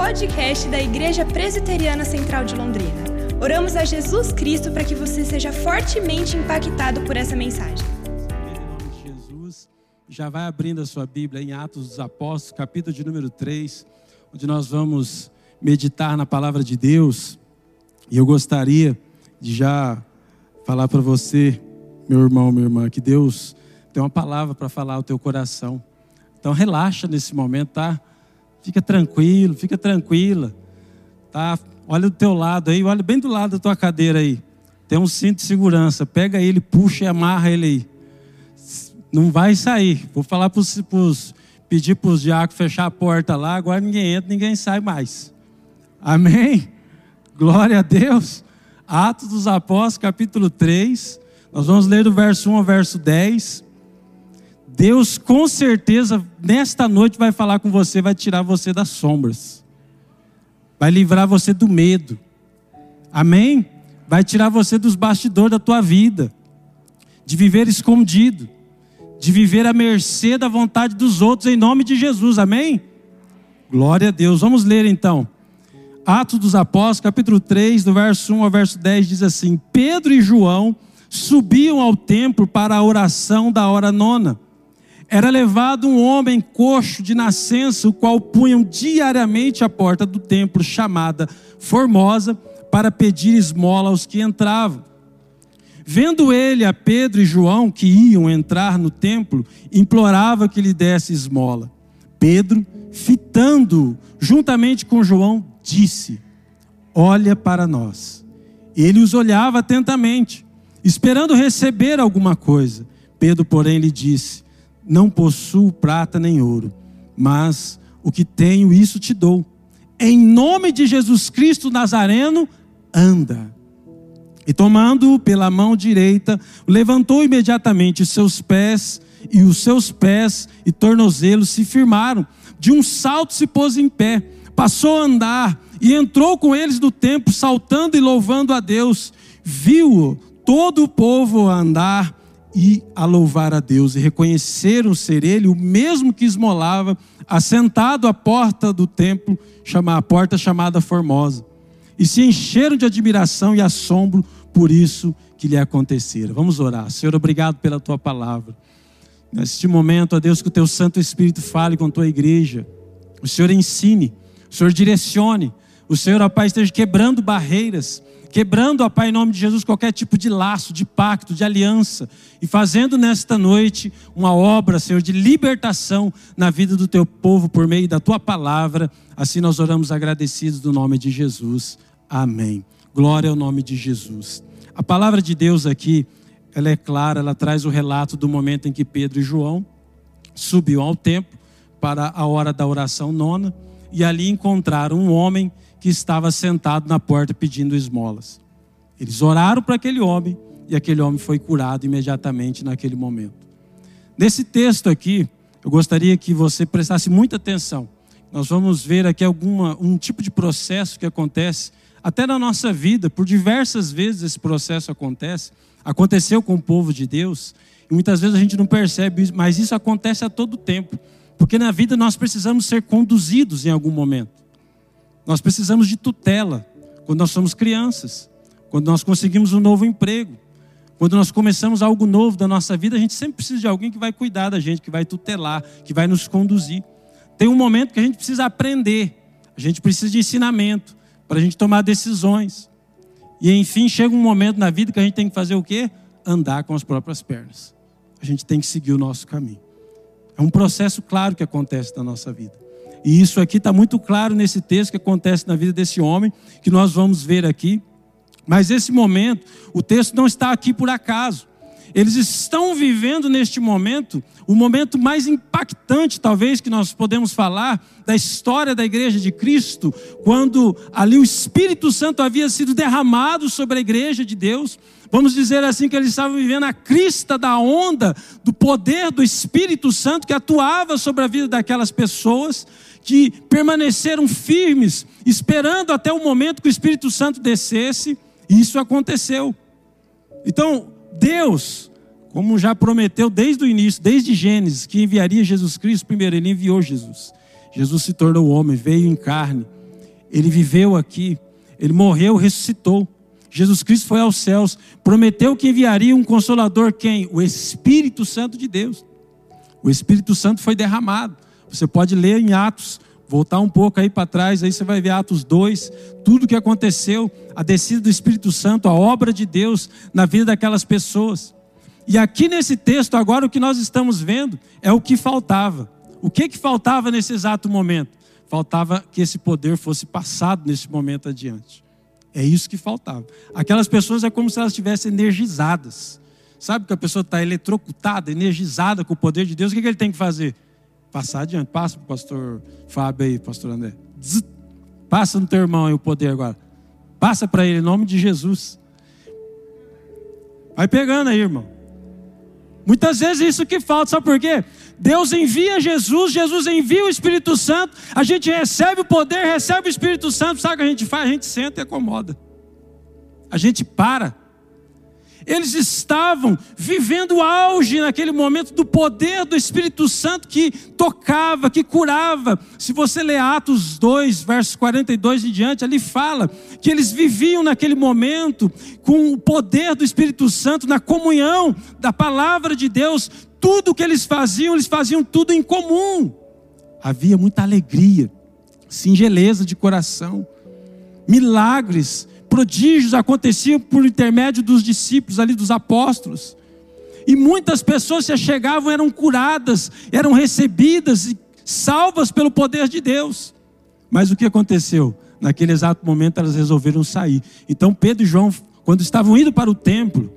podcast da Igreja Presbiteriana Central de Londrina. Oramos a Jesus Cristo para que você seja fortemente impactado por essa mensagem. Em nome de Jesus, já vai abrindo a sua Bíblia em Atos dos Apóstolos, capítulo de número 3, onde nós vamos meditar na palavra de Deus. E eu gostaria de já falar para você, meu irmão, minha irmã, que Deus tem uma palavra para falar ao teu coração. Então relaxa nesse momento, tá? Fica tranquilo, fica tranquila. Tá? Olha do teu lado aí, olha bem do lado da tua cadeira aí. Tem um cinto de segurança. Pega ele, puxa e amarra ele aí. Não vai sair. Vou falar para os pedir para os diáconos fechar a porta lá. Agora ninguém entra, ninguém sai mais. Amém? Glória a Deus. Atos dos Apóstolos, capítulo 3. Nós vamos ler do verso 1 ao verso 10. Deus com certeza nesta noite vai falar com você, vai tirar você das sombras, vai livrar você do medo, amém? Vai tirar você dos bastidores da tua vida, de viver escondido, de viver à mercê da vontade dos outros, em nome de Jesus, amém? Glória a Deus, vamos ler então. Atos dos Apóstolos, capítulo 3, do verso 1 ao verso 10, diz assim: Pedro e João subiam ao templo para a oração da hora nona era levado um homem coxo de nascença, o qual punham diariamente à porta do templo, chamada Formosa, para pedir esmola aos que entravam. Vendo ele a Pedro e João, que iam entrar no templo, implorava que lhe desse esmola. Pedro, fitando juntamente com João, disse: Olha para nós. Ele os olhava atentamente, esperando receber alguma coisa. Pedro, porém, lhe disse: não possuo prata nem ouro, mas o que tenho, isso te dou. Em nome de Jesus Cristo Nazareno, anda. E tomando-o pela mão direita, levantou imediatamente os seus pés, e os seus pés e tornozelos se firmaram. De um salto se pôs em pé, passou a andar e entrou com eles no templo, saltando e louvando a Deus. Viu-o todo o povo andar e a louvar a Deus, e reconheceram ser ele o mesmo que esmolava, assentado à porta do templo, chama, a porta chamada Formosa, e se encheram de admiração e assombro por isso que lhe acontecera. Vamos orar. Senhor, obrigado pela tua palavra. Neste momento, ó Deus, que o teu Santo Espírito fale com a tua igreja. O Senhor ensine, o Senhor direcione, o Senhor, ó Pai, esteja quebrando barreiras, quebrando, ó Pai, em nome de Jesus, qualquer tipo de laço, de pacto, de aliança, e fazendo nesta noite uma obra, Senhor, de libertação na vida do teu povo por meio da tua palavra. Assim nós oramos agradecidos do nome de Jesus. Amém. Glória ao nome de Jesus. A palavra de Deus aqui, ela é clara, ela traz o relato do momento em que Pedro e João subiu ao templo para a hora da oração nona e ali encontraram um homem que estava sentado na porta pedindo esmolas. Eles oraram para aquele homem e aquele homem foi curado imediatamente naquele momento. Nesse texto aqui, eu gostaria que você prestasse muita atenção. Nós vamos ver aqui alguma, um tipo de processo que acontece até na nossa vida, por diversas vezes esse processo acontece. Aconteceu com o povo de Deus, e muitas vezes a gente não percebe isso, mas isso acontece a todo tempo. Porque na vida nós precisamos ser conduzidos em algum momento. Nós precisamos de tutela quando nós somos crianças, quando nós conseguimos um novo emprego, quando nós começamos algo novo da nossa vida, a gente sempre precisa de alguém que vai cuidar da gente, que vai tutelar, que vai nos conduzir. Tem um momento que a gente precisa aprender, a gente precisa de ensinamento para a gente tomar decisões. E enfim, chega um momento na vida que a gente tem que fazer o quê? Andar com as próprias pernas. A gente tem que seguir o nosso caminho. É um processo claro que acontece na nossa vida. E isso aqui está muito claro nesse texto que acontece na vida desse homem, que nós vamos ver aqui. Mas esse momento, o texto não está aqui por acaso. Eles estão vivendo neste momento o momento mais impactante, talvez, que nós podemos falar da história da igreja de Cristo, quando ali o Espírito Santo havia sido derramado sobre a igreja de Deus. Vamos dizer assim que eles estavam vivendo a crista da onda do poder do Espírito Santo que atuava sobre a vida daquelas pessoas que permaneceram firmes, esperando até o momento que o Espírito Santo descesse, e isso aconteceu. Então, Deus, como já prometeu desde o início, desde Gênesis, que enviaria Jesus Cristo, primeiro, ele enviou Jesus. Jesus se tornou homem, veio em carne, ele viveu aqui, ele morreu, ressuscitou. Jesus Cristo foi aos céus, prometeu que enviaria um consolador, quem? O Espírito Santo de Deus. O Espírito Santo foi derramado. Você pode ler em Atos, voltar um pouco aí para trás, aí você vai ver Atos 2, tudo que aconteceu, a descida do Espírito Santo, a obra de Deus na vida daquelas pessoas. E aqui nesse texto, agora o que nós estamos vendo é o que faltava. O que que faltava nesse exato momento? Faltava que esse poder fosse passado nesse momento adiante. É isso que faltava. Aquelas pessoas é como se elas estivessem energizadas. Sabe que a pessoa está eletrocutada, energizada com o poder de Deus, o que, que ele tem que fazer? Passar adiante. Passa para o pastor Fábio aí, pastor André. Passa no teu irmão aí o poder agora. Passa para ele em nome de Jesus. Vai pegando aí, irmão. Muitas vezes isso que falta, sabe por quê? Deus envia Jesus, Jesus envia o Espírito Santo, a gente recebe o poder, recebe o Espírito Santo, sabe o que a gente faz? A gente senta e acomoda. A gente para. Eles estavam vivendo o auge naquele momento do poder do Espírito Santo que tocava, que curava. Se você ler Atos 2, versos 42 e diante, ali fala que eles viviam naquele momento com o poder do Espírito Santo, na comunhão da palavra de Deus, tudo que eles faziam, eles faziam tudo em comum. Havia muita alegria, singeleza de coração, milagres, prodígios aconteciam por intermédio dos discípulos ali, dos apóstolos. E muitas pessoas se chegavam, eram curadas, eram recebidas e salvas pelo poder de Deus. Mas o que aconteceu? Naquele exato momento elas resolveram sair. Então Pedro e João, quando estavam indo para o templo,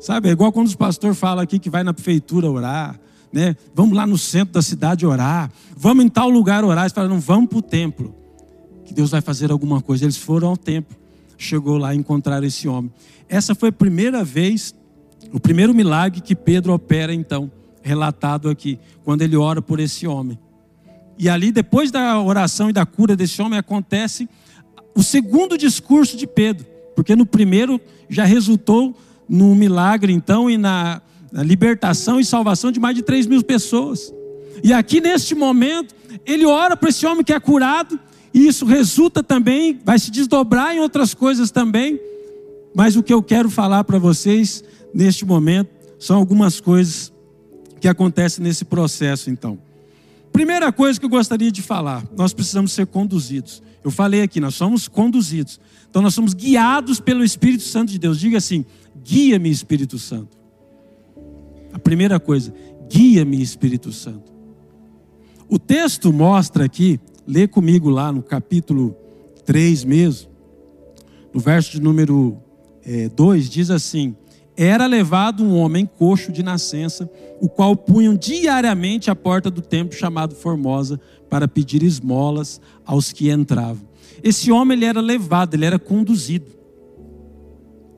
Sabe, é igual quando os pastores falam aqui que vai na prefeitura orar, né? Vamos lá no centro da cidade orar, vamos em tal lugar orar. Eles falaram, não, vamos para o templo, que Deus vai fazer alguma coisa. Eles foram ao templo, chegou lá e encontraram esse homem. Essa foi a primeira vez, o primeiro milagre que Pedro opera, então, relatado aqui, quando ele ora por esse homem. E ali, depois da oração e da cura desse homem, acontece o segundo discurso de Pedro, porque no primeiro já resultou no milagre, então, e na, na libertação e salvação de mais de 3 mil pessoas. E aqui neste momento, ele ora para esse homem que é curado, e isso resulta também, vai se desdobrar em outras coisas também. Mas o que eu quero falar para vocês neste momento são algumas coisas que acontecem nesse processo, então. Primeira coisa que eu gostaria de falar, nós precisamos ser conduzidos. Eu falei aqui, nós somos conduzidos. Então nós somos guiados pelo Espírito Santo de Deus. Diga assim: Guia-me, Espírito Santo. A primeira coisa, guia-me, Espírito Santo. O texto mostra aqui, lê comigo lá no capítulo 3 mesmo, no verso de número 2, é, diz assim: Era levado um homem coxo de nascença, o qual punham diariamente à porta do templo chamado Formosa, para pedir esmolas aos que entravam. Esse homem ele era levado, ele era conduzido.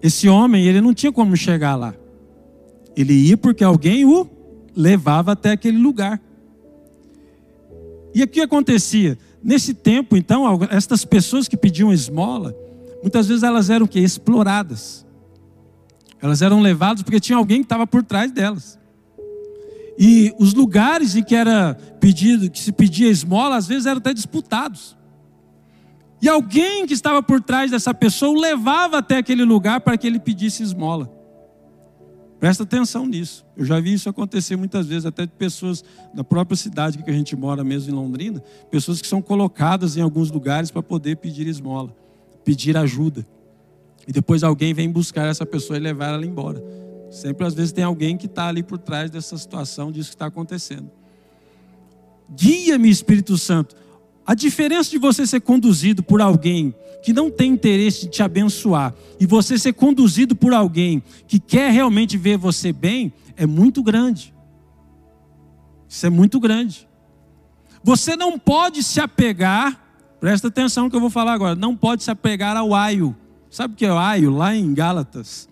Esse homem, ele não tinha como chegar lá. Ele ia porque alguém o levava até aquele lugar. E o que acontecia? Nesse tempo, então, estas pessoas que pediam esmola, muitas vezes elas eram que exploradas. Elas eram levadas porque tinha alguém que estava por trás delas. E os lugares em que era pedido, que se pedia esmola, às vezes eram até disputados. E alguém que estava por trás dessa pessoa o levava até aquele lugar para que ele pedisse esmola. Presta atenção nisso. Eu já vi isso acontecer muitas vezes, até de pessoas da própria cidade que a gente mora mesmo em Londrina, pessoas que são colocadas em alguns lugares para poder pedir esmola, pedir ajuda. E depois alguém vem buscar essa pessoa e levar ela embora. Sempre às vezes tem alguém que está ali por trás dessa situação, disso que está acontecendo. Guia-me, Espírito Santo a diferença de você ser conduzido por alguém que não tem interesse de te abençoar e você ser conduzido por alguém que quer realmente ver você bem é muito grande. Isso é muito grande. Você não pode se apegar, presta atenção no que eu vou falar agora, não pode se apegar ao aio. Sabe o que é o aio? Lá em Gálatas,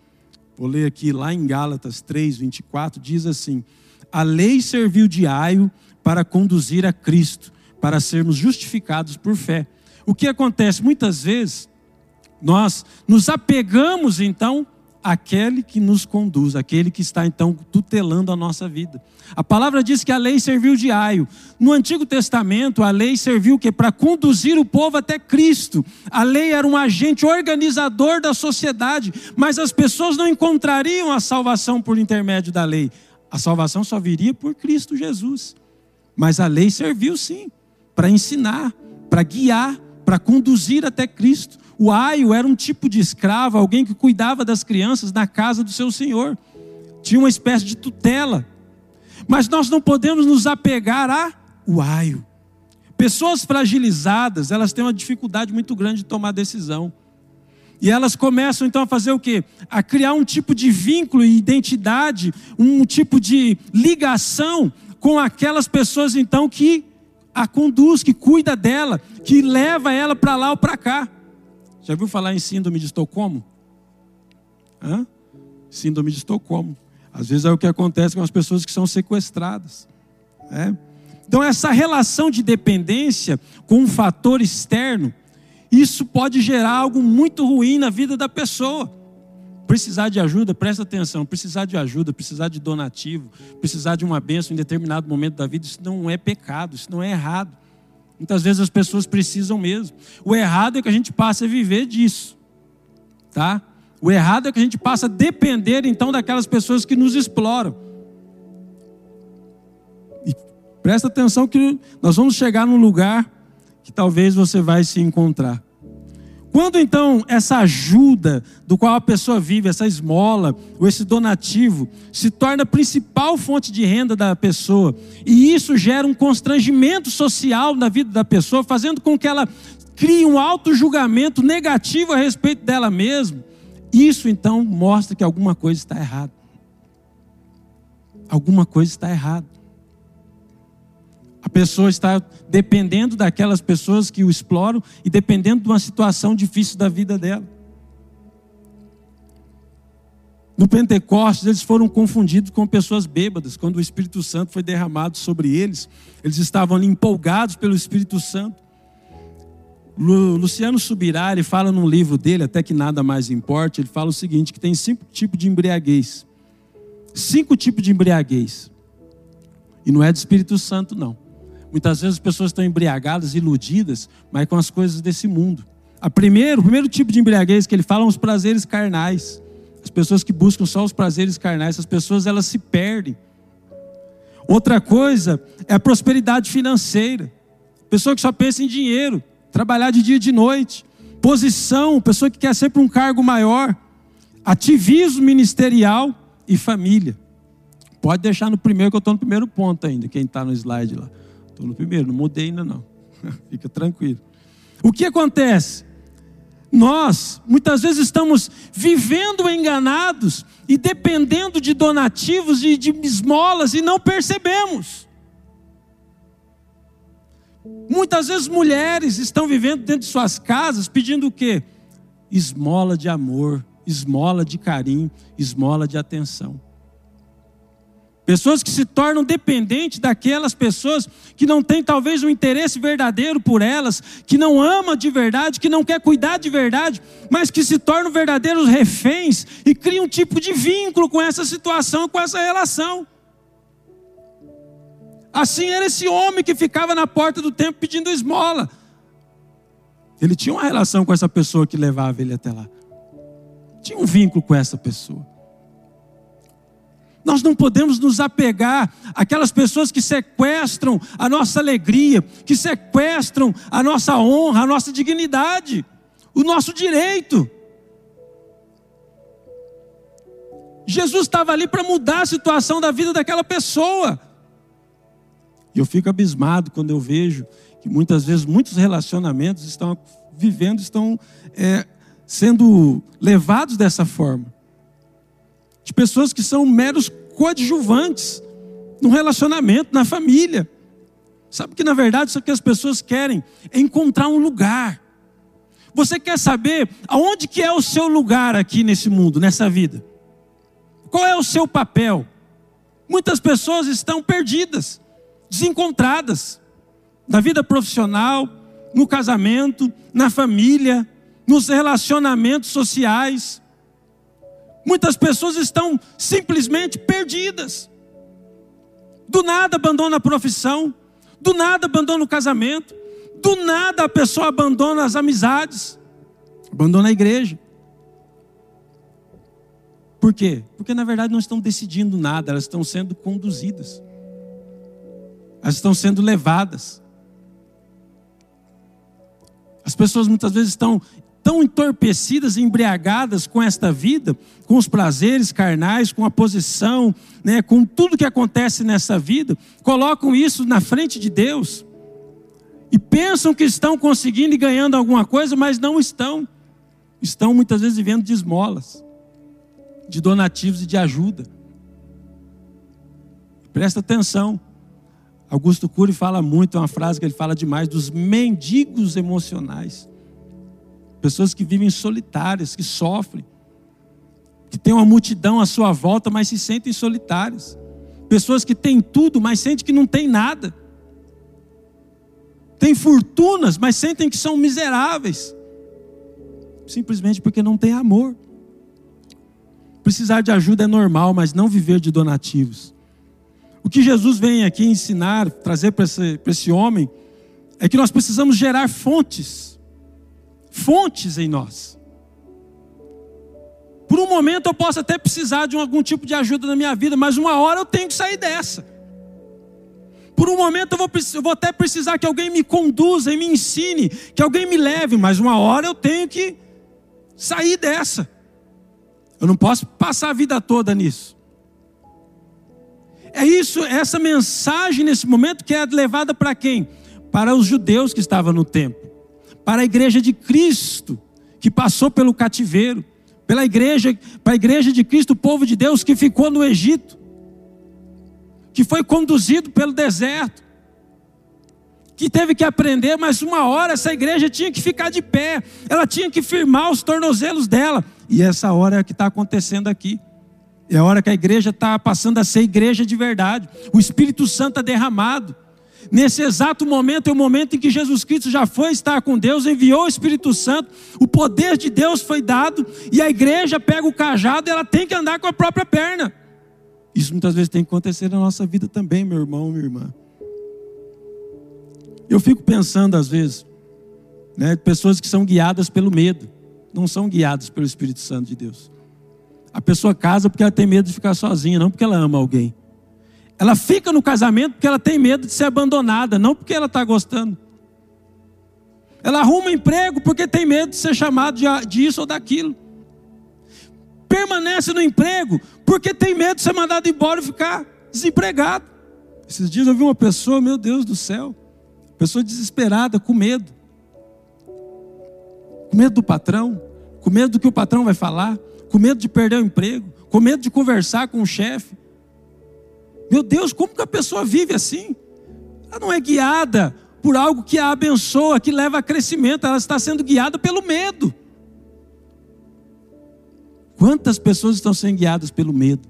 vou ler aqui, lá em Gálatas 3, 24, diz assim: A lei serviu de aio para conduzir a Cristo para sermos justificados por fé. O que acontece muitas vezes, nós nos apegamos então aquele que nos conduz, aquele que está então tutelando a nossa vida. A palavra diz que a lei serviu de aio. No Antigo Testamento, a lei serviu que para conduzir o povo até Cristo. A lei era um agente organizador da sociedade, mas as pessoas não encontrariam a salvação por intermédio da lei. A salvação só viria por Cristo Jesus. Mas a lei serviu sim para ensinar, para guiar, para conduzir até Cristo. O aio era um tipo de escravo, alguém que cuidava das crianças na casa do seu senhor. Tinha uma espécie de tutela. Mas nós não podemos nos apegar a o aio. Pessoas fragilizadas, elas têm uma dificuldade muito grande de tomar decisão. E elas começam então a fazer o quê? A criar um tipo de vínculo e identidade, um tipo de ligação com aquelas pessoas então que a conduz, que cuida dela, que leva ela para lá ou para cá. Já viu falar em síndrome de Estocolmo? Hã? Síndrome de Estocolmo. Às vezes é o que acontece com as pessoas que são sequestradas. Né? Então, essa relação de dependência com um fator externo, isso pode gerar algo muito ruim na vida da pessoa. Precisar de ajuda, presta atenção, precisar de ajuda, precisar de donativo, precisar de uma bênção em determinado momento da vida, isso não é pecado, isso não é errado. Muitas vezes as pessoas precisam mesmo. O errado é que a gente passe a viver disso. Tá? O errado é que a gente passe a depender então daquelas pessoas que nos exploram. E presta atenção que nós vamos chegar num lugar que talvez você vai se encontrar. Quando então essa ajuda do qual a pessoa vive, essa esmola ou esse donativo, se torna a principal fonte de renda da pessoa, e isso gera um constrangimento social na vida da pessoa, fazendo com que ela crie um auto-julgamento negativo a respeito dela mesma, isso então mostra que alguma coisa está errada. Alguma coisa está errada. A pessoa está dependendo daquelas pessoas que o exploram e dependendo de uma situação difícil da vida dela. No Pentecostes, eles foram confundidos com pessoas bêbadas. Quando o Espírito Santo foi derramado sobre eles, eles estavam ali empolgados pelo Espírito Santo. Luciano Subirá, ele fala num livro dele, até que nada mais importe, ele fala o seguinte, que tem cinco tipos de embriaguez. Cinco tipos de embriaguez. E não é do Espírito Santo, não. Muitas vezes as pessoas estão embriagadas, iludidas, mas com as coisas desse mundo. A primeiro, o primeiro tipo de embriaguez que ele fala são os prazeres carnais. As pessoas que buscam só os prazeres carnais, essas pessoas elas se perdem. Outra coisa é a prosperidade financeira. Pessoa que só pensa em dinheiro, trabalhar de dia e de noite. Posição, pessoa que quer sempre um cargo maior. Ativismo ministerial e família. Pode deixar no primeiro, que eu estou no primeiro ponto ainda, quem está no slide lá. Estou no primeiro, não mudei ainda não. Fica tranquilo. O que acontece? Nós, muitas vezes, estamos vivendo enganados e dependendo de donativos e de esmolas e não percebemos. Muitas vezes mulheres estão vivendo dentro de suas casas pedindo o quê? Esmola de amor, esmola de carinho, esmola de atenção. Pessoas que se tornam dependentes daquelas pessoas que não têm talvez um interesse verdadeiro por elas, que não ama de verdade, que não quer cuidar de verdade, mas que se tornam verdadeiros reféns e criam um tipo de vínculo com essa situação, com essa relação. Assim era esse homem que ficava na porta do templo pedindo esmola. Ele tinha uma relação com essa pessoa que levava ele até lá. Tinha um vínculo com essa pessoa. Nós não podemos nos apegar àquelas pessoas que sequestram a nossa alegria, que sequestram a nossa honra, a nossa dignidade, o nosso direito. Jesus estava ali para mudar a situação da vida daquela pessoa. E eu fico abismado quando eu vejo que muitas vezes muitos relacionamentos estão vivendo, estão é, sendo levados dessa forma de pessoas que são meros coadjuvantes no relacionamento, na família. Sabe que na verdade isso que as pessoas querem é encontrar um lugar. Você quer saber aonde que é o seu lugar aqui nesse mundo, nessa vida? Qual é o seu papel? Muitas pessoas estão perdidas, desencontradas na vida profissional, no casamento, na família, nos relacionamentos sociais Muitas pessoas estão simplesmente perdidas. Do nada abandona a profissão, do nada abandona o casamento, do nada a pessoa abandona as amizades, abandona a igreja. Por quê? Porque na verdade não estão decidindo nada, elas estão sendo conduzidas, elas estão sendo levadas. As pessoas muitas vezes estão tão entorpecidas, embriagadas com esta vida, com os prazeres carnais, com a posição, né, com tudo que acontece nessa vida, colocam isso na frente de Deus e pensam que estão conseguindo e ganhando alguma coisa, mas não estão. Estão muitas vezes vivendo de esmolas, de donativos e de ajuda. Presta atenção. Augusto Cury fala muito, é uma frase que ele fala demais, dos mendigos emocionais. Pessoas que vivem solitárias, que sofrem, que têm uma multidão à sua volta, mas se sentem solitárias. Pessoas que têm tudo, mas sentem que não têm nada. Têm fortunas, mas sentem que são miseráveis. Simplesmente porque não têm amor. Precisar de ajuda é normal, mas não viver de donativos. O que Jesus vem aqui ensinar, trazer para esse, para esse homem, é que nós precisamos gerar fontes fontes em nós. Por um momento eu posso até precisar de algum tipo de ajuda na minha vida, mas uma hora eu tenho que sair dessa. Por um momento eu vou, eu vou até precisar que alguém me conduza e me ensine, que alguém me leve, mas uma hora eu tenho que sair dessa. Eu não posso passar a vida toda nisso. É isso, essa mensagem nesse momento que é levada para quem? Para os judeus que estavam no templo para a igreja de Cristo, que passou pelo cativeiro, pela igreja, para a igreja de Cristo, o povo de Deus que ficou no Egito, que foi conduzido pelo deserto, que teve que aprender, mas uma hora essa igreja tinha que ficar de pé, ela tinha que firmar os tornozelos dela, e essa hora é a que está acontecendo aqui. É a hora que a igreja está passando a ser igreja de verdade. O Espírito Santo é derramado. Nesse exato momento é o momento em que Jesus Cristo já foi estar com Deus, enviou o Espírito Santo, o poder de Deus foi dado, e a igreja pega o cajado e ela tem que andar com a própria perna. Isso muitas vezes tem que acontecer na nossa vida também, meu irmão, minha irmã. Eu fico pensando às vezes, né, pessoas que são guiadas pelo medo, não são guiadas pelo Espírito Santo de Deus. A pessoa casa porque ela tem medo de ficar sozinha, não porque ela ama alguém. Ela fica no casamento porque ela tem medo de ser abandonada, não porque ela está gostando. Ela arruma emprego porque tem medo de ser chamado de, disso ou daquilo. Permanece no emprego porque tem medo de ser mandado embora e ficar desempregado. Esses dias eu vi uma pessoa, meu Deus do céu, pessoa desesperada, com medo. Com medo do patrão, com medo do que o patrão vai falar, com medo de perder o emprego, com medo de conversar com o chefe, meu Deus, como que a pessoa vive assim? Ela não é guiada por algo que a abençoa, que leva a crescimento, ela está sendo guiada pelo medo. Quantas pessoas estão sendo guiadas pelo medo?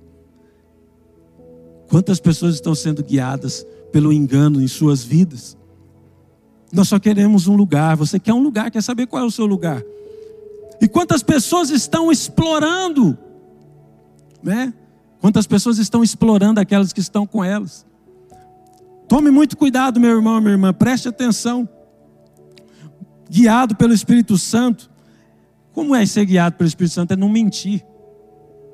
Quantas pessoas estão sendo guiadas pelo engano em suas vidas? Nós só queremos um lugar. Você quer um lugar, quer saber qual é o seu lugar? E quantas pessoas estão explorando, né? Quantas pessoas estão explorando aquelas que estão com elas? Tome muito cuidado, meu irmão, minha irmã, preste atenção. Guiado pelo Espírito Santo. Como é ser guiado pelo Espírito Santo? É não mentir.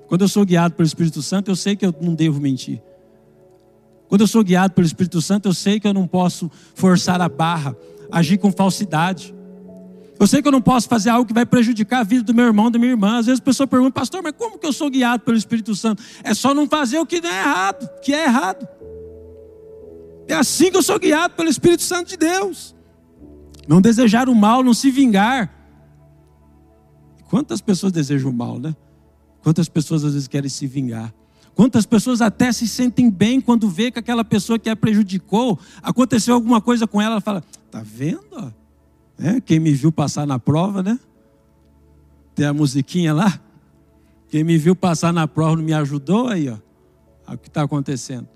Quando eu sou guiado pelo Espírito Santo, eu sei que eu não devo mentir. Quando eu sou guiado pelo Espírito Santo, eu sei que eu não posso forçar a barra, agir com falsidade. Eu sei que eu não posso fazer algo que vai prejudicar a vida do meu irmão, da minha irmã. Às vezes a pessoa pergunta, pastor, mas como que eu sou guiado pelo Espírito Santo? É só não fazer o que não é errado, que é errado. É assim que eu sou guiado pelo Espírito Santo de Deus. Não desejar o mal, não se vingar. Quantas pessoas desejam o mal, né? Quantas pessoas às vezes querem se vingar? Quantas pessoas até se sentem bem quando vê que aquela pessoa que a prejudicou, aconteceu alguma coisa com ela, ela fala: "Tá vendo? É, quem me viu passar na prova, né? Tem a musiquinha lá. Quem me viu passar na prova não me ajudou aí, ó. O que está acontecendo.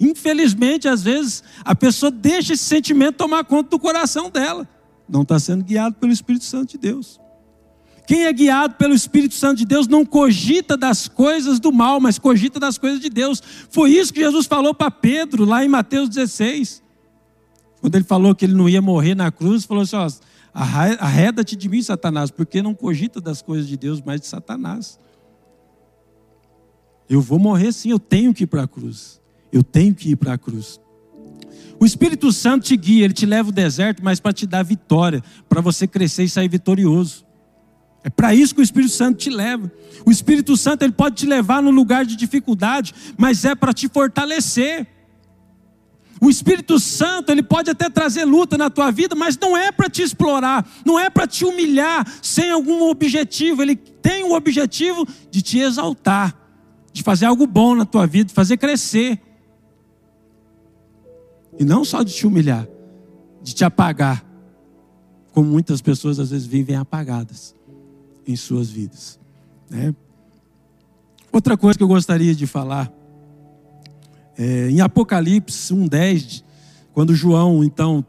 Infelizmente, às vezes, a pessoa deixa esse sentimento tomar conta do coração dela. Não está sendo guiado pelo Espírito Santo de Deus. Quem é guiado pelo Espírito Santo de Deus não cogita das coisas do mal, mas cogita das coisas de Deus. Foi isso que Jesus falou para Pedro lá em Mateus 16. Quando ele falou que ele não ia morrer na cruz, falou assim: ó, arreda-te de mim, Satanás, porque não cogita das coisas de Deus, mas de Satanás. Eu vou morrer sim, eu tenho que ir para a cruz. Eu tenho que ir para a cruz. O Espírito Santo te guia, ele te leva ao deserto, mas para te dar vitória, para você crescer e sair vitorioso. É para isso que o Espírito Santo te leva. O Espírito Santo ele pode te levar no lugar de dificuldade, mas é para te fortalecer. O Espírito Santo, ele pode até trazer luta na tua vida, mas não é para te explorar, não é para te humilhar sem algum objetivo. Ele tem o objetivo de te exaltar, de fazer algo bom na tua vida, de fazer crescer. E não só de te humilhar, de te apagar, como muitas pessoas às vezes vivem apagadas em suas vidas. Né? Outra coisa que eu gostaria de falar é, em Apocalipse 1,10, quando João então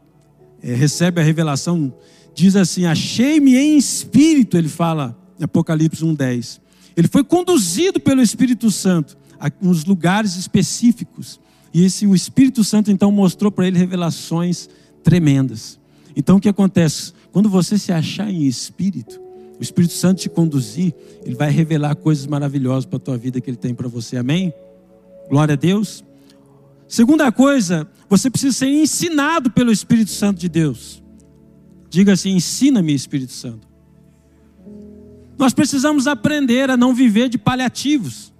é, recebe a revelação, diz assim: Achei-me em espírito, ele fala em Apocalipse 1,10. Ele foi conduzido pelo Espírito Santo a uns lugares específicos. E esse, o Espírito Santo então mostrou para ele revelações tremendas. Então o que acontece? Quando você se achar em espírito, o Espírito Santo te conduzir, ele vai revelar coisas maravilhosas para a tua vida que ele tem para você. Amém? Glória a Deus. Segunda coisa, você precisa ser ensinado pelo Espírito Santo de Deus. Diga assim: ensina-me, Espírito Santo. Nós precisamos aprender a não viver de paliativos.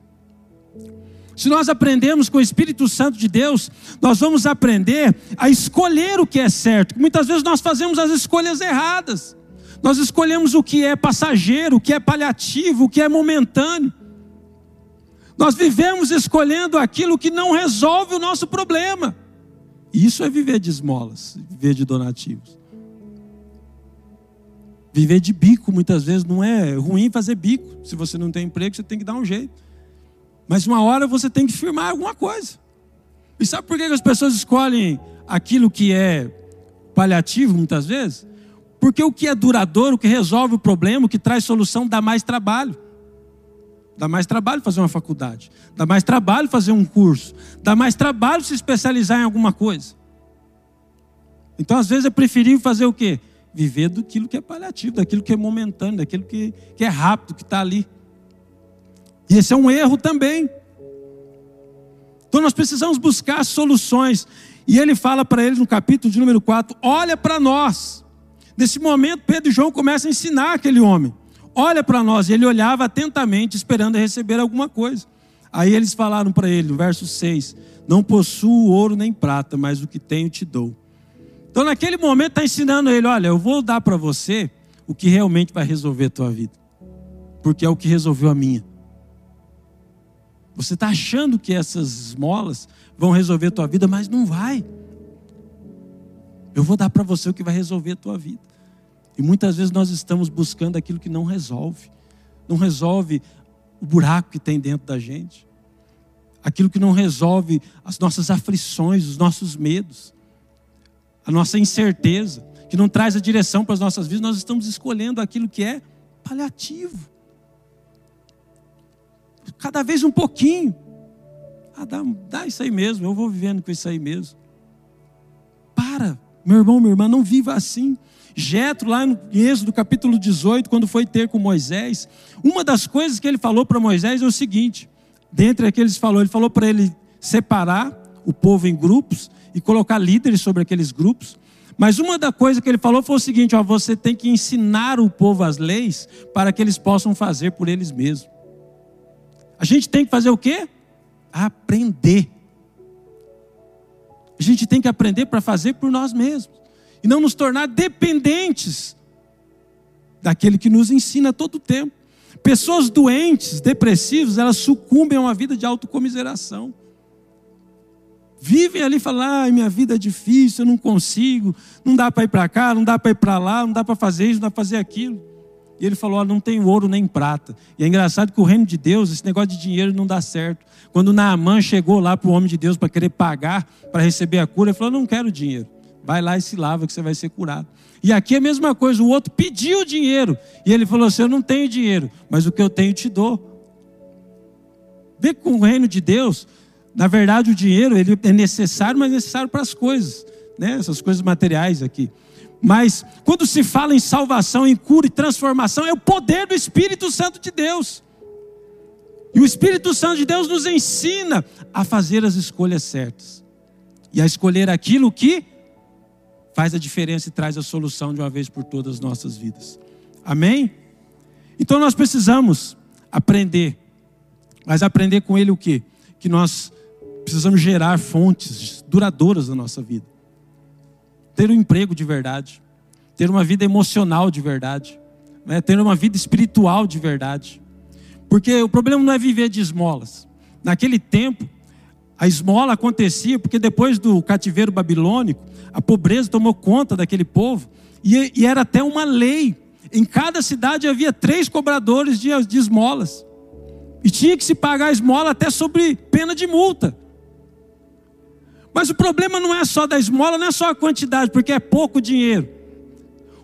Se nós aprendemos com o Espírito Santo de Deus, nós vamos aprender a escolher o que é certo. Muitas vezes nós fazemos as escolhas erradas. Nós escolhemos o que é passageiro, o que é paliativo, o que é momentâneo. Nós vivemos escolhendo aquilo que não resolve o nosso problema. Isso é viver de esmolas, viver de donativos. Viver de bico muitas vezes não é ruim fazer bico. Se você não tem emprego, você tem que dar um jeito. Mas uma hora você tem que firmar alguma coisa. E sabe por que as pessoas escolhem aquilo que é paliativo muitas vezes? Porque o que é duradouro, o que resolve o problema, o que traz solução, dá mais trabalho. Dá mais trabalho fazer uma faculdade, dá mais trabalho fazer um curso, dá mais trabalho se especializar em alguma coisa. Então, às vezes, é preferível fazer o quê? Viver daquilo que é paliativo, daquilo que é momentâneo, daquilo que, que é rápido, que está ali. E esse é um erro também. Então, nós precisamos buscar soluções. E ele fala para eles no capítulo de número 4: olha para nós. Nesse momento, Pedro e João começam a ensinar aquele homem olha para nós. Ele olhava atentamente, esperando receber alguma coisa. Aí eles falaram para ele, no verso 6: Não possuo ouro nem prata, mas o que tenho te dou. Então, naquele momento, está ensinando ele: Olha, eu vou dar para você o que realmente vai resolver a tua vida, porque é o que resolveu a minha. Você está achando que essas esmolas vão resolver a tua vida, mas não vai. Eu vou dar para você o que vai resolver a tua vida. E muitas vezes nós estamos buscando aquilo que não resolve. Não resolve o buraco que tem dentro da gente. Aquilo que não resolve as nossas aflições, os nossos medos, a nossa incerteza, que não traz a direção para as nossas vidas, nós estamos escolhendo aquilo que é paliativo. Cada vez um pouquinho. Ah, dá, dá isso aí mesmo, eu vou vivendo com isso aí mesmo. Para, meu irmão, minha irmã, não viva assim. Jetro, lá no Êxodo capítulo 18, quando foi ter com Moisés, uma das coisas que ele falou para Moisés é o seguinte: dentre aqueles falou, ele falou para ele separar o povo em grupos e colocar líderes sobre aqueles grupos. Mas uma da coisa que ele falou foi o seguinte: ó, você tem que ensinar o povo as leis para que eles possam fazer por eles mesmos. A gente tem que fazer o quê? Aprender. A gente tem que aprender para fazer por nós mesmos e não nos tornar dependentes daquele que nos ensina todo o tempo. Pessoas doentes, depressivas, elas sucumbem a uma vida de autocomiseração. Vivem ali e falam: ah, minha vida é difícil, eu não consigo, não dá para ir para cá, não dá para ir para lá, não dá para fazer isso, não dá para fazer aquilo. E ele falou: não tem ouro nem prata. E é engraçado que o reino de Deus, esse negócio de dinheiro não dá certo. Quando Naamã chegou lá para o homem de Deus para querer pagar, para receber a cura, ele falou: não quero dinheiro Vai lá e se lava que você vai ser curado. E aqui é a mesma coisa, o outro pediu dinheiro e ele falou assim: Eu não tenho dinheiro, mas o que eu tenho te dou. Vê com o reino de Deus, na verdade o dinheiro ele é necessário, mas é necessário para as coisas, né? essas coisas materiais aqui. Mas quando se fala em salvação, em cura e transformação, é o poder do Espírito Santo de Deus. E o Espírito Santo de Deus nos ensina a fazer as escolhas certas e a escolher aquilo que faz a diferença e traz a solução de uma vez por todas as nossas vidas. Amém? Então nós precisamos aprender, mas aprender com ele o quê? Que nós precisamos gerar fontes duradouras na nossa vida. Ter um emprego de verdade, ter uma vida emocional de verdade, né? ter uma vida espiritual de verdade. Porque o problema não é viver de esmolas. Naquele tempo, a esmola acontecia porque depois do cativeiro babilônico, a pobreza tomou conta daquele povo e, e era até uma lei. Em cada cidade havia três cobradores de, de esmolas. E tinha que se pagar a esmola até sobre pena de multa. Mas o problema não é só da esmola, não é só a quantidade, porque é pouco dinheiro.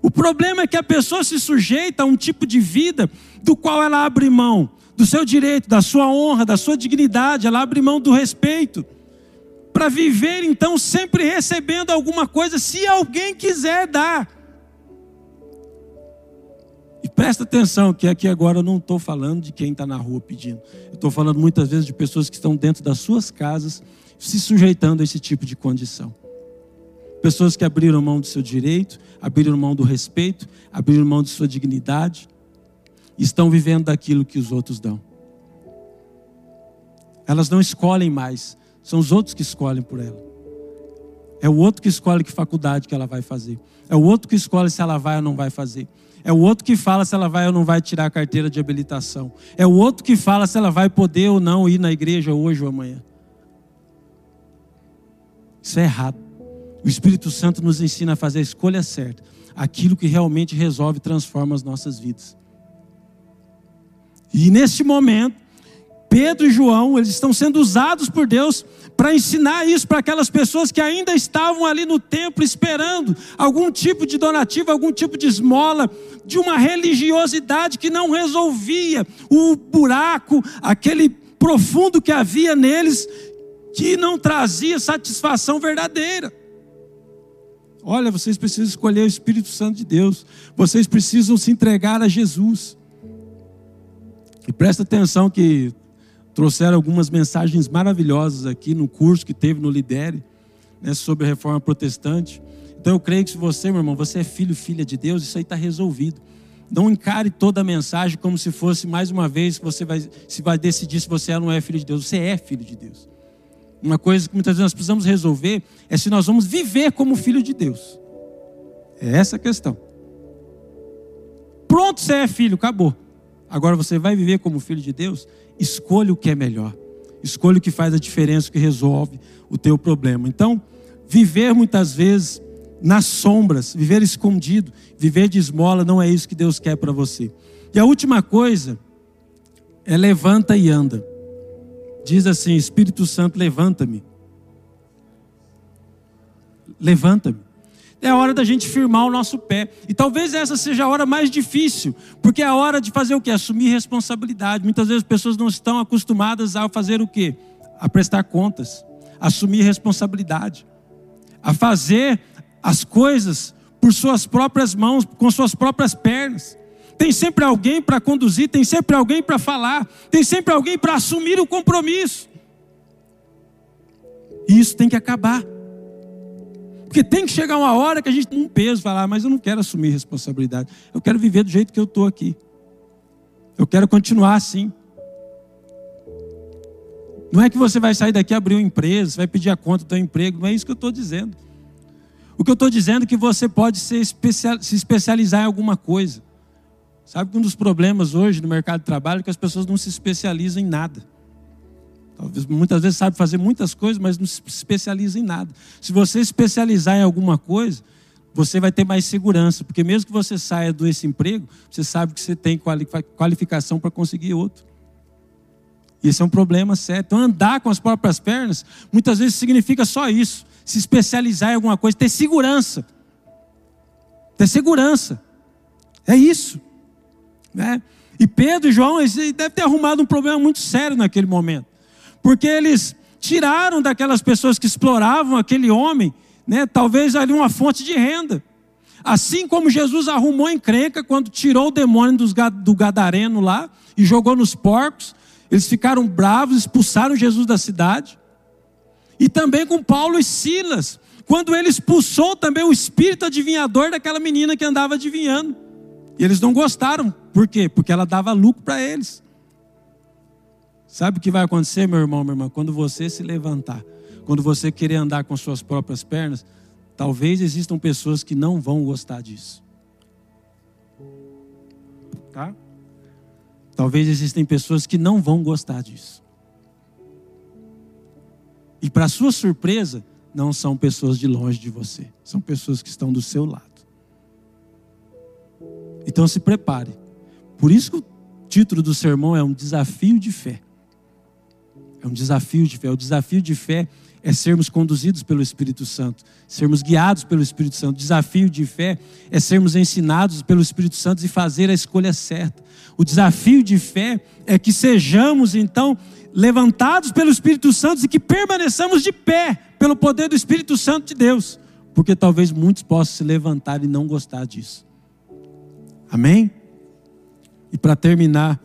O problema é que a pessoa se sujeita a um tipo de vida do qual ela abre mão do seu direito, da sua honra, da sua dignidade, ela abre mão do respeito. Para viver então sempre recebendo alguma coisa, se alguém quiser dar. E presta atenção que aqui agora eu não estou falando de quem está na rua pedindo. Estou falando muitas vezes de pessoas que estão dentro das suas casas se sujeitando a esse tipo de condição. Pessoas que abriram mão do seu direito, abriram mão do respeito, abriram mão de sua dignidade estão vivendo daquilo que os outros dão. Elas não escolhem mais, são os outros que escolhem por ela. É o outro que escolhe que faculdade que ela vai fazer. É o outro que escolhe se ela vai ou não vai fazer. É o outro que fala se ela vai ou não vai tirar a carteira de habilitação. É o outro que fala se ela vai poder ou não ir na igreja hoje ou amanhã. Isso é errado. O Espírito Santo nos ensina a fazer a escolha certa, aquilo que realmente resolve e transforma as nossas vidas. E neste momento, Pedro e João, eles estão sendo usados por Deus para ensinar isso para aquelas pessoas que ainda estavam ali no templo esperando algum tipo de donativo, algum tipo de esmola, de uma religiosidade que não resolvia o buraco, aquele profundo que havia neles, que não trazia satisfação verdadeira. Olha, vocês precisam escolher o Espírito Santo de Deus, vocês precisam se entregar a Jesus. E presta atenção que trouxeram algumas mensagens maravilhosas aqui no curso que teve no Lidere, né, sobre a reforma protestante. Então eu creio que se você, meu irmão, você é filho, filha de Deus, isso aí está resolvido. Não encare toda a mensagem como se fosse mais uma vez que você vai, se vai decidir se você é ou não é filho de Deus. Você é filho de Deus. Uma coisa que muitas vezes nós precisamos resolver é se nós vamos viver como filho de Deus. É essa a questão. Pronto, você é filho, acabou. Agora você vai viver como filho de Deus? Escolha o que é melhor. Escolha o que faz a diferença, o que resolve o teu problema. Então, viver muitas vezes nas sombras, viver escondido, viver de esmola, não é isso que Deus quer para você. E a última coisa é levanta e anda. Diz assim: Espírito Santo, levanta-me. Levanta-me é a hora da gente firmar o nosso pé. E talvez essa seja a hora mais difícil, porque é a hora de fazer o que? Assumir responsabilidade. Muitas vezes as pessoas não estão acostumadas a fazer o que? A prestar contas, assumir responsabilidade, a fazer as coisas por suas próprias mãos, com suas próprias pernas. Tem sempre alguém para conduzir, tem sempre alguém para falar, tem sempre alguém para assumir o compromisso. E isso tem que acabar. Porque tem que chegar uma hora que a gente tem um peso, falar, ah, mas eu não quero assumir responsabilidade. Eu quero viver do jeito que eu estou aqui. Eu quero continuar assim. Não é que você vai sair daqui abrir uma empresa, vai pedir a conta do seu emprego, não é isso que eu estou dizendo. O que eu estou dizendo é que você pode se especializar em alguma coisa. Sabe que um dos problemas hoje no mercado de trabalho é que as pessoas não se especializam em nada. Talvez muitas vezes sabe fazer muitas coisas, mas não se especializa em nada. Se você especializar em alguma coisa, você vai ter mais segurança, porque mesmo que você saia desse emprego, você sabe que você tem qualificação para conseguir outro. Esse é um problema sério. Então, andar com as próprias pernas, muitas vezes significa só isso. se especializar em alguma coisa, ter segurança. Ter segurança. É isso. Né? E Pedro e João, eles devem ter arrumado um problema muito sério naquele momento. Porque eles tiraram daquelas pessoas que exploravam aquele homem, né, talvez ali uma fonte de renda. Assim como Jesus arrumou encrenca quando tirou o demônio do gadareno lá e jogou nos porcos, eles ficaram bravos, expulsaram Jesus da cidade. E também com Paulo e Silas, quando ele expulsou também o espírito adivinhador daquela menina que andava adivinhando. E eles não gostaram, por quê? Porque ela dava lucro para eles. Sabe o que vai acontecer, meu irmão, minha irmã? Quando você se levantar, quando você querer andar com suas próprias pernas, talvez existam pessoas que não vão gostar disso. Tá? Talvez existem pessoas que não vão gostar disso. E para sua surpresa, não são pessoas de longe de você, são pessoas que estão do seu lado. Então se prepare. Por isso que o título do sermão é um desafio de fé. É um desafio de fé. O desafio de fé é sermos conduzidos pelo Espírito Santo, sermos guiados pelo Espírito Santo. O desafio de fé é sermos ensinados pelo Espírito Santo e fazer a escolha certa. O desafio de fé é que sejamos então levantados pelo Espírito Santo e que permaneçamos de pé pelo poder do Espírito Santo de Deus, porque talvez muitos possam se levantar e não gostar disso. Amém? E para terminar,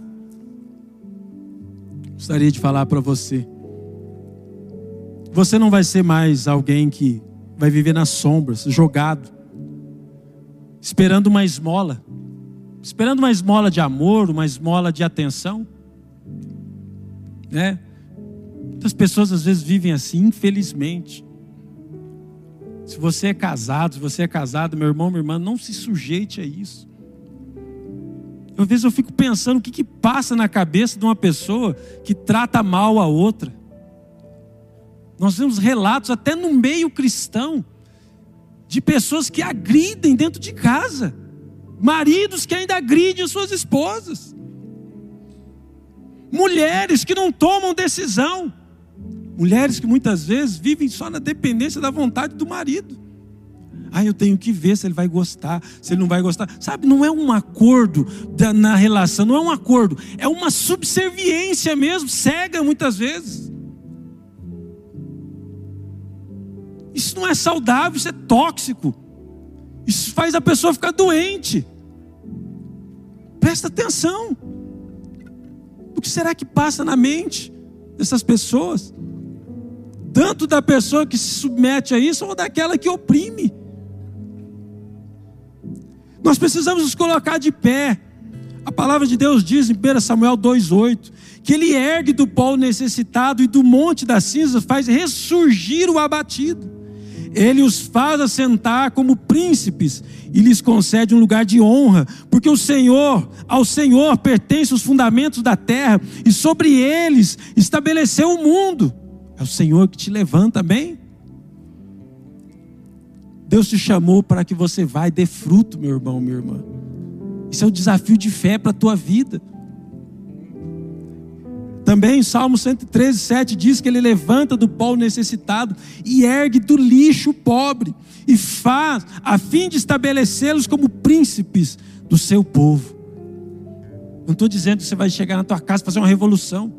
gostaria de falar para você. Você não vai ser mais alguém que vai viver nas sombras, jogado, esperando uma esmola, esperando uma esmola de amor, uma esmola de atenção. Né? Muitas pessoas às vezes vivem assim, infelizmente. Se você é casado, se você é casado, meu irmão, minha irmã, não se sujeite a isso. Às vezes eu fico pensando o que, que passa na cabeça de uma pessoa que trata mal a outra. Nós vemos relatos até no meio cristão de pessoas que agridem dentro de casa, maridos que ainda agridem suas esposas, mulheres que não tomam decisão, mulheres que muitas vezes vivem só na dependência da vontade do marido. Ah, eu tenho que ver se ele vai gostar, se ele não vai gostar. Sabe, não é um acordo na relação, não é um acordo, é uma subserviência mesmo, cega muitas vezes. Isso não é saudável, isso é tóxico. Isso faz a pessoa ficar doente. Presta atenção. O que será que passa na mente dessas pessoas? Tanto da pessoa que se submete a isso, ou daquela que oprime. Nós precisamos nos colocar de pé. A palavra de Deus diz em 1 Samuel 2,8 que ele ergue do pó o necessitado e do monte das cinzas faz ressurgir o abatido. Ele os faz assentar como príncipes e lhes concede um lugar de honra, porque o Senhor, ao Senhor pertence os fundamentos da terra e sobre eles estabeleceu o mundo. É o Senhor que te levanta, bem. Deus te chamou para que você vá e dê fruto, meu irmão, minha irmã. Isso é um desafio de fé para a tua vida. Também Salmo 113, 7 diz que ele levanta do pó o necessitado e ergue do lixo o pobre, e faz, a fim de estabelecê-los como príncipes do seu povo. Não estou dizendo que você vai chegar na tua casa e fazer uma revolução.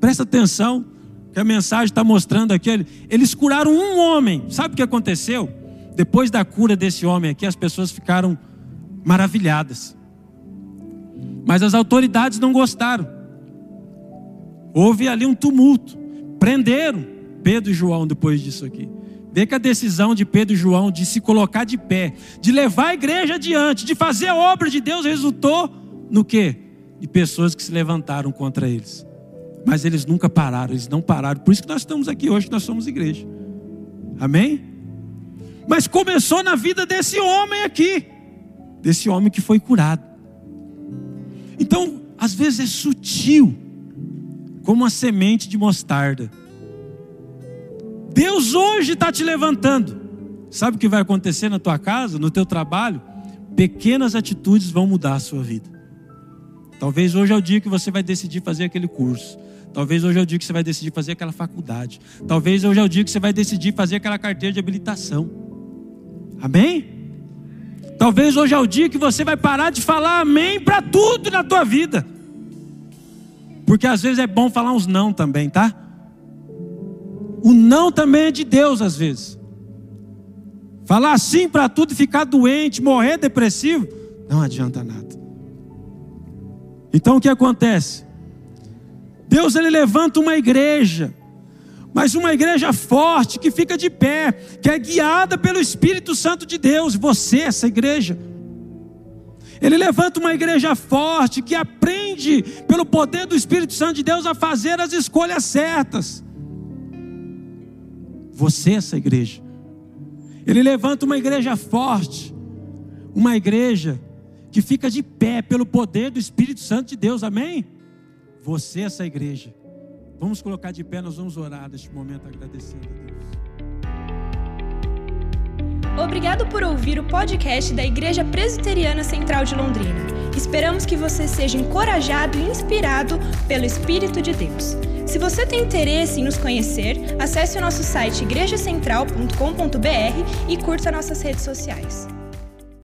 Presta atenção, que a mensagem está mostrando aqui. Eles curaram um homem. Sabe o que aconteceu? Depois da cura desse homem aqui, as pessoas ficaram maravilhadas. Mas as autoridades não gostaram. Houve ali um tumulto. Prenderam Pedro e João depois disso aqui. Vê que a decisão de Pedro e João de se colocar de pé, de levar a igreja adiante, de fazer a obra de Deus, resultou no quê? De pessoas que se levantaram contra eles. Mas eles nunca pararam, eles não pararam. Por isso que nós estamos aqui hoje, nós somos igreja. Amém? Mas começou na vida desse homem aqui, desse homem que foi curado. Então, às vezes é sutil, como uma semente de mostarda. Deus hoje está te levantando. Sabe o que vai acontecer na tua casa, no teu trabalho? Pequenas atitudes vão mudar a sua vida. Talvez hoje é o dia que você vai decidir fazer aquele curso. Talvez hoje é o dia que você vai decidir fazer aquela faculdade. Talvez hoje é o dia que você vai decidir fazer aquela carteira de habilitação. Amém? Talvez hoje é o dia que você vai parar de falar amém para tudo na tua vida. Porque às vezes é bom falar uns não também, tá? O não também é de Deus às vezes. Falar sim para tudo e ficar doente, morrer depressivo, não adianta nada. Então o que acontece? Deus ele levanta uma igreja, mas uma igreja forte que fica de pé, que é guiada pelo Espírito Santo de Deus, você essa igreja. Ele levanta uma igreja forte que aprende pelo poder do Espírito Santo de Deus a fazer as escolhas certas. Você essa igreja. Ele levanta uma igreja forte, uma igreja que fica de pé pelo poder do Espírito Santo de Deus, amém? Você, essa igreja. Vamos colocar de pé, nós vamos orar neste momento agradecendo a Deus. Obrigado por ouvir o podcast da Igreja Presbiteriana Central de Londrina. Esperamos que você seja encorajado e inspirado pelo Espírito de Deus. Se você tem interesse em nos conhecer, acesse o nosso site igrejacentral.com.br e curta nossas redes sociais.